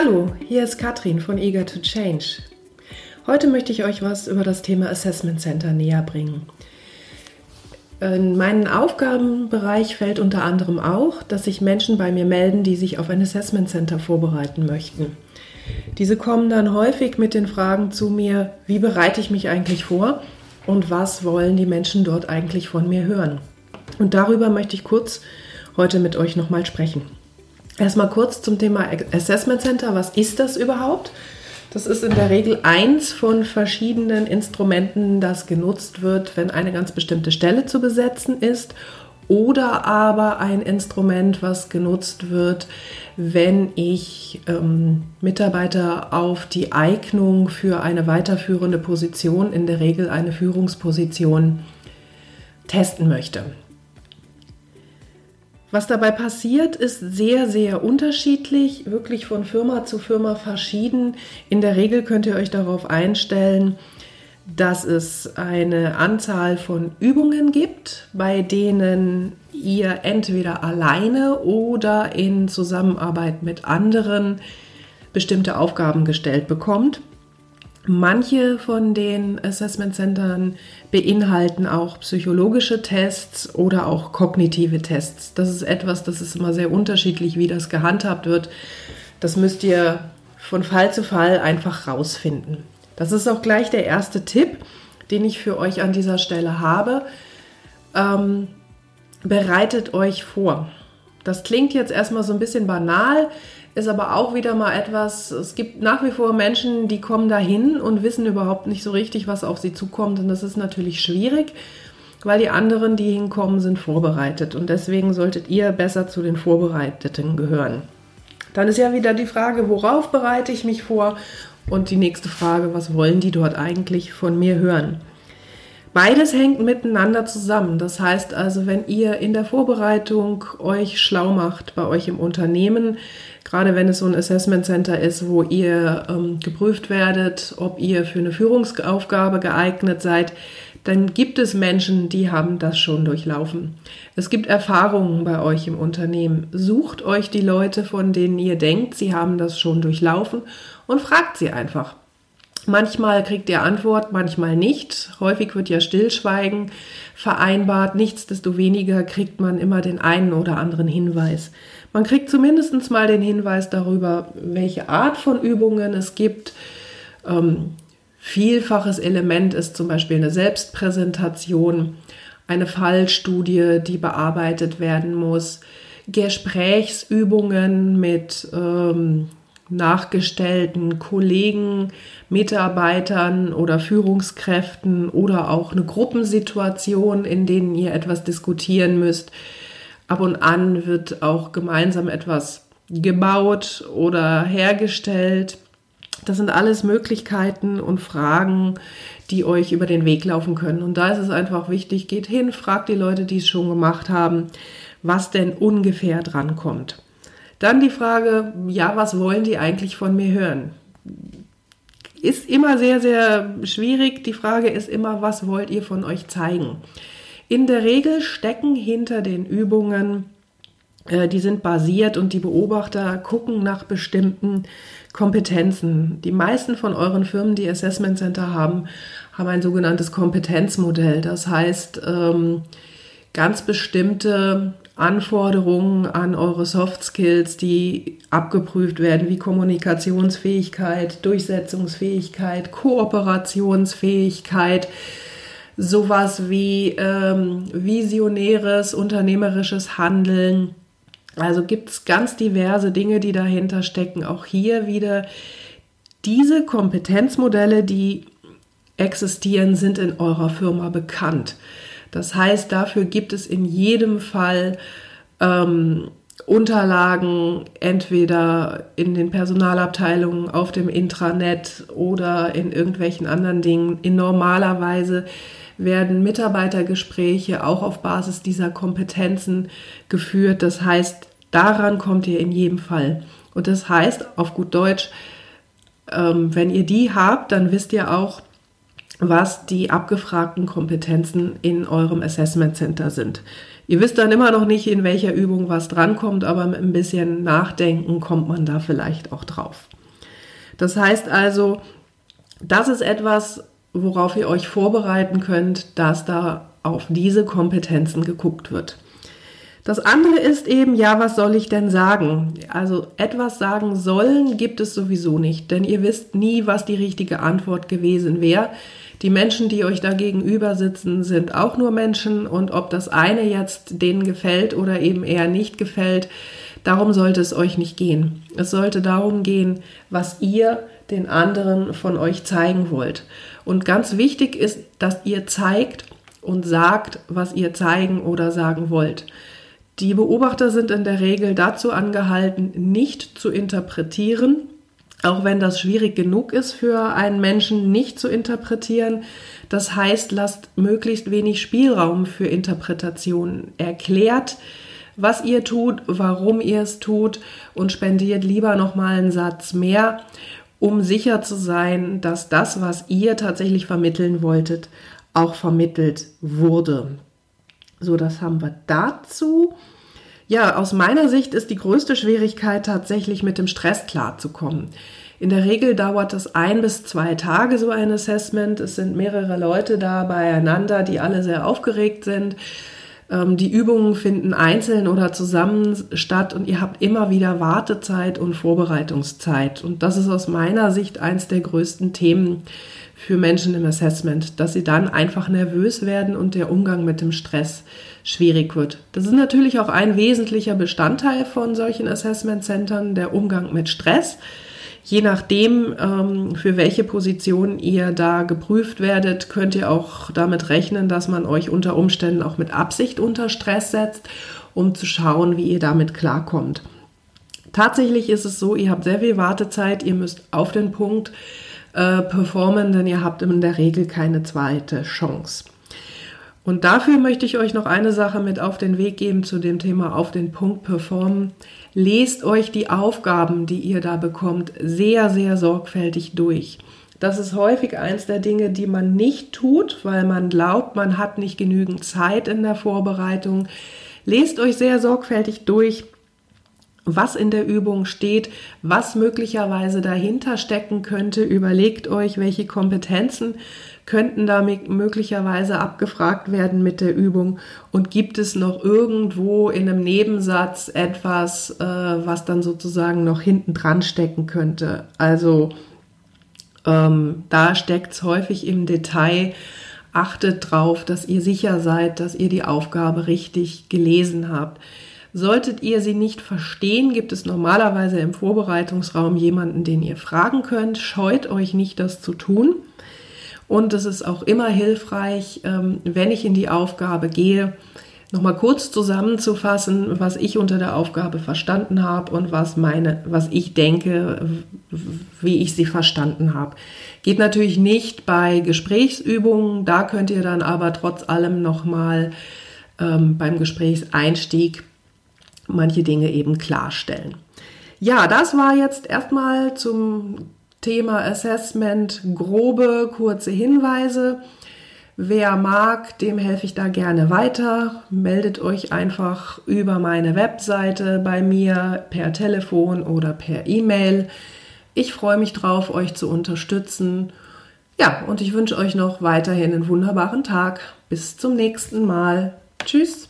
Hallo, hier ist Katrin von Eager to Change. Heute möchte ich euch was über das Thema Assessment Center näher bringen. In meinen Aufgabenbereich fällt unter anderem auch, dass sich Menschen bei mir melden, die sich auf ein Assessment Center vorbereiten möchten. Diese kommen dann häufig mit den Fragen zu mir, wie bereite ich mich eigentlich vor und was wollen die Menschen dort eigentlich von mir hören. Und darüber möchte ich kurz heute mit euch nochmal sprechen. Erstmal kurz zum Thema Assessment Center. Was ist das überhaupt? Das ist in der Regel eins von verschiedenen Instrumenten, das genutzt wird, wenn eine ganz bestimmte Stelle zu besetzen ist oder aber ein Instrument, was genutzt wird, wenn ich ähm, Mitarbeiter auf die Eignung für eine weiterführende Position, in der Regel eine Führungsposition, testen möchte. Was dabei passiert, ist sehr, sehr unterschiedlich, wirklich von Firma zu Firma verschieden. In der Regel könnt ihr euch darauf einstellen, dass es eine Anzahl von Übungen gibt, bei denen ihr entweder alleine oder in Zusammenarbeit mit anderen bestimmte Aufgaben gestellt bekommt. Manche von den Assessment Centern beinhalten auch psychologische Tests oder auch kognitive Tests. Das ist etwas, das ist immer sehr unterschiedlich, wie das gehandhabt wird. Das müsst ihr von Fall zu Fall einfach rausfinden. Das ist auch gleich der erste Tipp, den ich für euch an dieser Stelle habe. Ähm, bereitet euch vor. Das klingt jetzt erstmal so ein bisschen banal ist aber auch wieder mal etwas, es gibt nach wie vor Menschen, die kommen dahin und wissen überhaupt nicht so richtig, was auf sie zukommt. Und das ist natürlich schwierig, weil die anderen, die hinkommen, sind vorbereitet. Und deswegen solltet ihr besser zu den Vorbereiteten gehören. Dann ist ja wieder die Frage, worauf bereite ich mich vor? Und die nächste Frage, was wollen die dort eigentlich von mir hören? Beides hängt miteinander zusammen. Das heißt also, wenn ihr in der Vorbereitung euch schlau macht bei euch im Unternehmen, gerade wenn es so ein Assessment Center ist, wo ihr ähm, geprüft werdet, ob ihr für eine Führungsaufgabe geeignet seid, dann gibt es Menschen, die haben das schon durchlaufen. Es gibt Erfahrungen bei euch im Unternehmen. Sucht euch die Leute, von denen ihr denkt, sie haben das schon durchlaufen und fragt sie einfach. Manchmal kriegt ihr Antwort, manchmal nicht. Häufig wird ja Stillschweigen vereinbart. Nichtsdestoweniger kriegt man immer den einen oder anderen Hinweis. Man kriegt zumindest mal den Hinweis darüber, welche Art von Übungen es gibt. Ähm, vielfaches Element ist zum Beispiel eine Selbstpräsentation, eine Fallstudie, die bearbeitet werden muss, Gesprächsübungen mit ähm, nachgestellten Kollegen, Mitarbeitern oder Führungskräften oder auch eine Gruppensituation, in denen ihr etwas diskutieren müsst. Ab und an wird auch gemeinsam etwas gebaut oder hergestellt. Das sind alles Möglichkeiten und Fragen, die euch über den Weg laufen können. Und da ist es einfach wichtig, geht hin, fragt die Leute, die es schon gemacht haben, was denn ungefähr drankommt. Dann die Frage, ja, was wollen die eigentlich von mir hören? Ist immer sehr, sehr schwierig. Die Frage ist immer, was wollt ihr von euch zeigen? In der Regel stecken hinter den Übungen, äh, die sind basiert und die Beobachter gucken nach bestimmten Kompetenzen. Die meisten von euren Firmen, die Assessment Center haben, haben ein sogenanntes Kompetenzmodell. Das heißt, ähm, ganz bestimmte Anforderungen an eure Soft Skills, die abgeprüft werden, wie Kommunikationsfähigkeit, Durchsetzungsfähigkeit, Kooperationsfähigkeit, sowas wie ähm, visionäres, unternehmerisches Handeln. Also gibt es ganz diverse Dinge, die dahinter stecken. Auch hier wieder diese Kompetenzmodelle, die existieren, sind in eurer Firma bekannt. Das heißt, dafür gibt es in jedem Fall ähm, Unterlagen entweder in den Personalabteilungen, auf dem Intranet oder in irgendwelchen anderen Dingen. In normaler Weise werden Mitarbeitergespräche auch auf Basis dieser Kompetenzen geführt. Das heißt, daran kommt ihr in jedem Fall. Und das heißt, auf gut Deutsch, ähm, wenn ihr die habt, dann wisst ihr auch, was die abgefragten Kompetenzen in eurem Assessment Center sind. Ihr wisst dann immer noch nicht, in welcher Übung was drankommt, aber mit ein bisschen Nachdenken kommt man da vielleicht auch drauf. Das heißt also, das ist etwas, worauf ihr euch vorbereiten könnt, dass da auf diese Kompetenzen geguckt wird. Das andere ist eben, ja, was soll ich denn sagen? Also etwas sagen sollen gibt es sowieso nicht, denn ihr wisst nie, was die richtige Antwort gewesen wäre. Die Menschen, die euch da gegenüber sitzen, sind auch nur Menschen und ob das eine jetzt denen gefällt oder eben eher nicht gefällt, darum sollte es euch nicht gehen. Es sollte darum gehen, was ihr den anderen von euch zeigen wollt. Und ganz wichtig ist, dass ihr zeigt und sagt, was ihr zeigen oder sagen wollt. Die Beobachter sind in der Regel dazu angehalten, nicht zu interpretieren, auch wenn das schwierig genug ist für einen Menschen nicht zu interpretieren. Das heißt, lasst möglichst wenig Spielraum für Interpretationen. Erklärt, was ihr tut, warum ihr es tut und spendiert lieber noch mal einen Satz mehr, um sicher zu sein, dass das, was ihr tatsächlich vermitteln wolltet, auch vermittelt wurde. So, das haben wir dazu. Ja, aus meiner Sicht ist die größte Schwierigkeit tatsächlich mit dem Stress klarzukommen. In der Regel dauert es ein bis zwei Tage so ein Assessment. Es sind mehrere Leute da beieinander, die alle sehr aufgeregt sind. Ähm, die Übungen finden einzeln oder zusammen statt und ihr habt immer wieder Wartezeit und Vorbereitungszeit. Und das ist aus meiner Sicht eins der größten Themen für Menschen im Assessment, dass sie dann einfach nervös werden und der Umgang mit dem Stress schwierig wird. Das ist natürlich auch ein wesentlicher Bestandteil von solchen Assessment-Centern, der Umgang mit Stress. Je nachdem, ähm, für welche Position ihr da geprüft werdet, könnt ihr auch damit rechnen, dass man euch unter Umständen auch mit Absicht unter Stress setzt, um zu schauen, wie ihr damit klarkommt. Tatsächlich ist es so, ihr habt sehr viel Wartezeit, ihr müsst auf den Punkt äh, performen, denn ihr habt in der Regel keine zweite Chance. Und dafür möchte ich euch noch eine Sache mit auf den Weg geben zu dem Thema auf den Punkt performen. Lest euch die Aufgaben, die ihr da bekommt, sehr, sehr sorgfältig durch. Das ist häufig eins der Dinge, die man nicht tut, weil man glaubt, man hat nicht genügend Zeit in der Vorbereitung. Lest euch sehr sorgfältig durch, was in der Übung steht, was möglicherweise dahinter stecken könnte. Überlegt euch, welche Kompetenzen könnten damit möglicherweise abgefragt werden mit der Übung und gibt es noch irgendwo in einem Nebensatz etwas, äh, was dann sozusagen noch hinten dran stecken könnte. Also ähm, da steckt es häufig im Detail. Achtet drauf, dass ihr sicher seid, dass ihr die Aufgabe richtig gelesen habt. Solltet ihr sie nicht verstehen, gibt es normalerweise im Vorbereitungsraum jemanden, den ihr fragen könnt. Scheut euch nicht, das zu tun. Und es ist auch immer hilfreich, ähm, wenn ich in die Aufgabe gehe, nochmal kurz zusammenzufassen, was ich unter der Aufgabe verstanden habe und was meine, was ich denke, wie ich sie verstanden habe. Geht natürlich nicht bei Gesprächsübungen, da könnt ihr dann aber trotz allem nochmal ähm, beim Gesprächseinstieg manche Dinge eben klarstellen. Ja, das war jetzt erstmal zum Thema Assessment grobe, kurze Hinweise. Wer mag, dem helfe ich da gerne weiter. Meldet euch einfach über meine Webseite bei mir per Telefon oder per E-Mail. Ich freue mich drauf, euch zu unterstützen. Ja, und ich wünsche euch noch weiterhin einen wunderbaren Tag. Bis zum nächsten Mal. Tschüss.